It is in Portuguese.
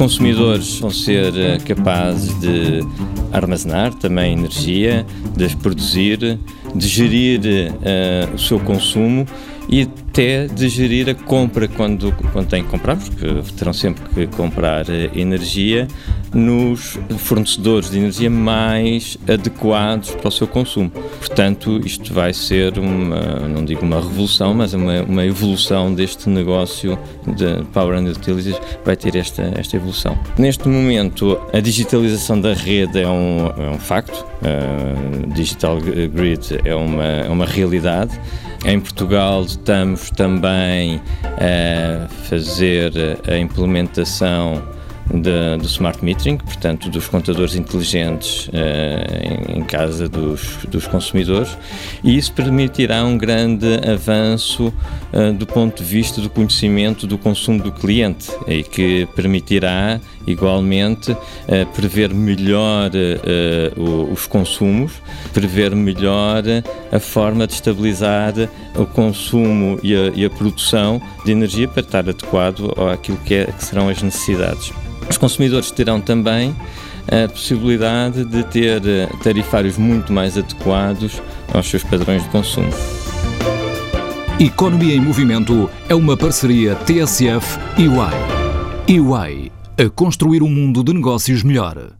consumidores vão ser eh, capazes de armazenar também energia, de produzir, de gerir uh, o seu consumo e até de gerir a compra quando, quando têm que comprar, porque terão sempre que comprar eh, energia nos fornecedores de energia mais adequados para o seu consumo. Portanto, isto vai ser uma, não digo uma revolução, mas uma, uma evolução deste negócio de Power and Utilities, vai ter esta, esta evolução. Neste momento, a digitalização da rede é um, é um facto, a Digital Grid é uma, é uma realidade. Em Portugal estamos também a fazer a implementação do smart metering, portanto, dos contadores inteligentes uh, em, casa dos, dos, consumidores, e isso permitirá um grande avanço uh, do ponto de vista do conhecimento do consumo do cliente e que permitirá, igualmente, uh, prever melhor os consumos, prever melhor a forma de estabilizar o consumo e a, e a produção de energia para estar adequado àquilo que, é, que serão as necessidades. Os consumidores terão também a possibilidade de ter eh, tarifários muito mais adequados aos seus padrões de consumo. Economia em Movimento é uma parceria TSF e EY. EY, a construir um mundo de negócios melhor.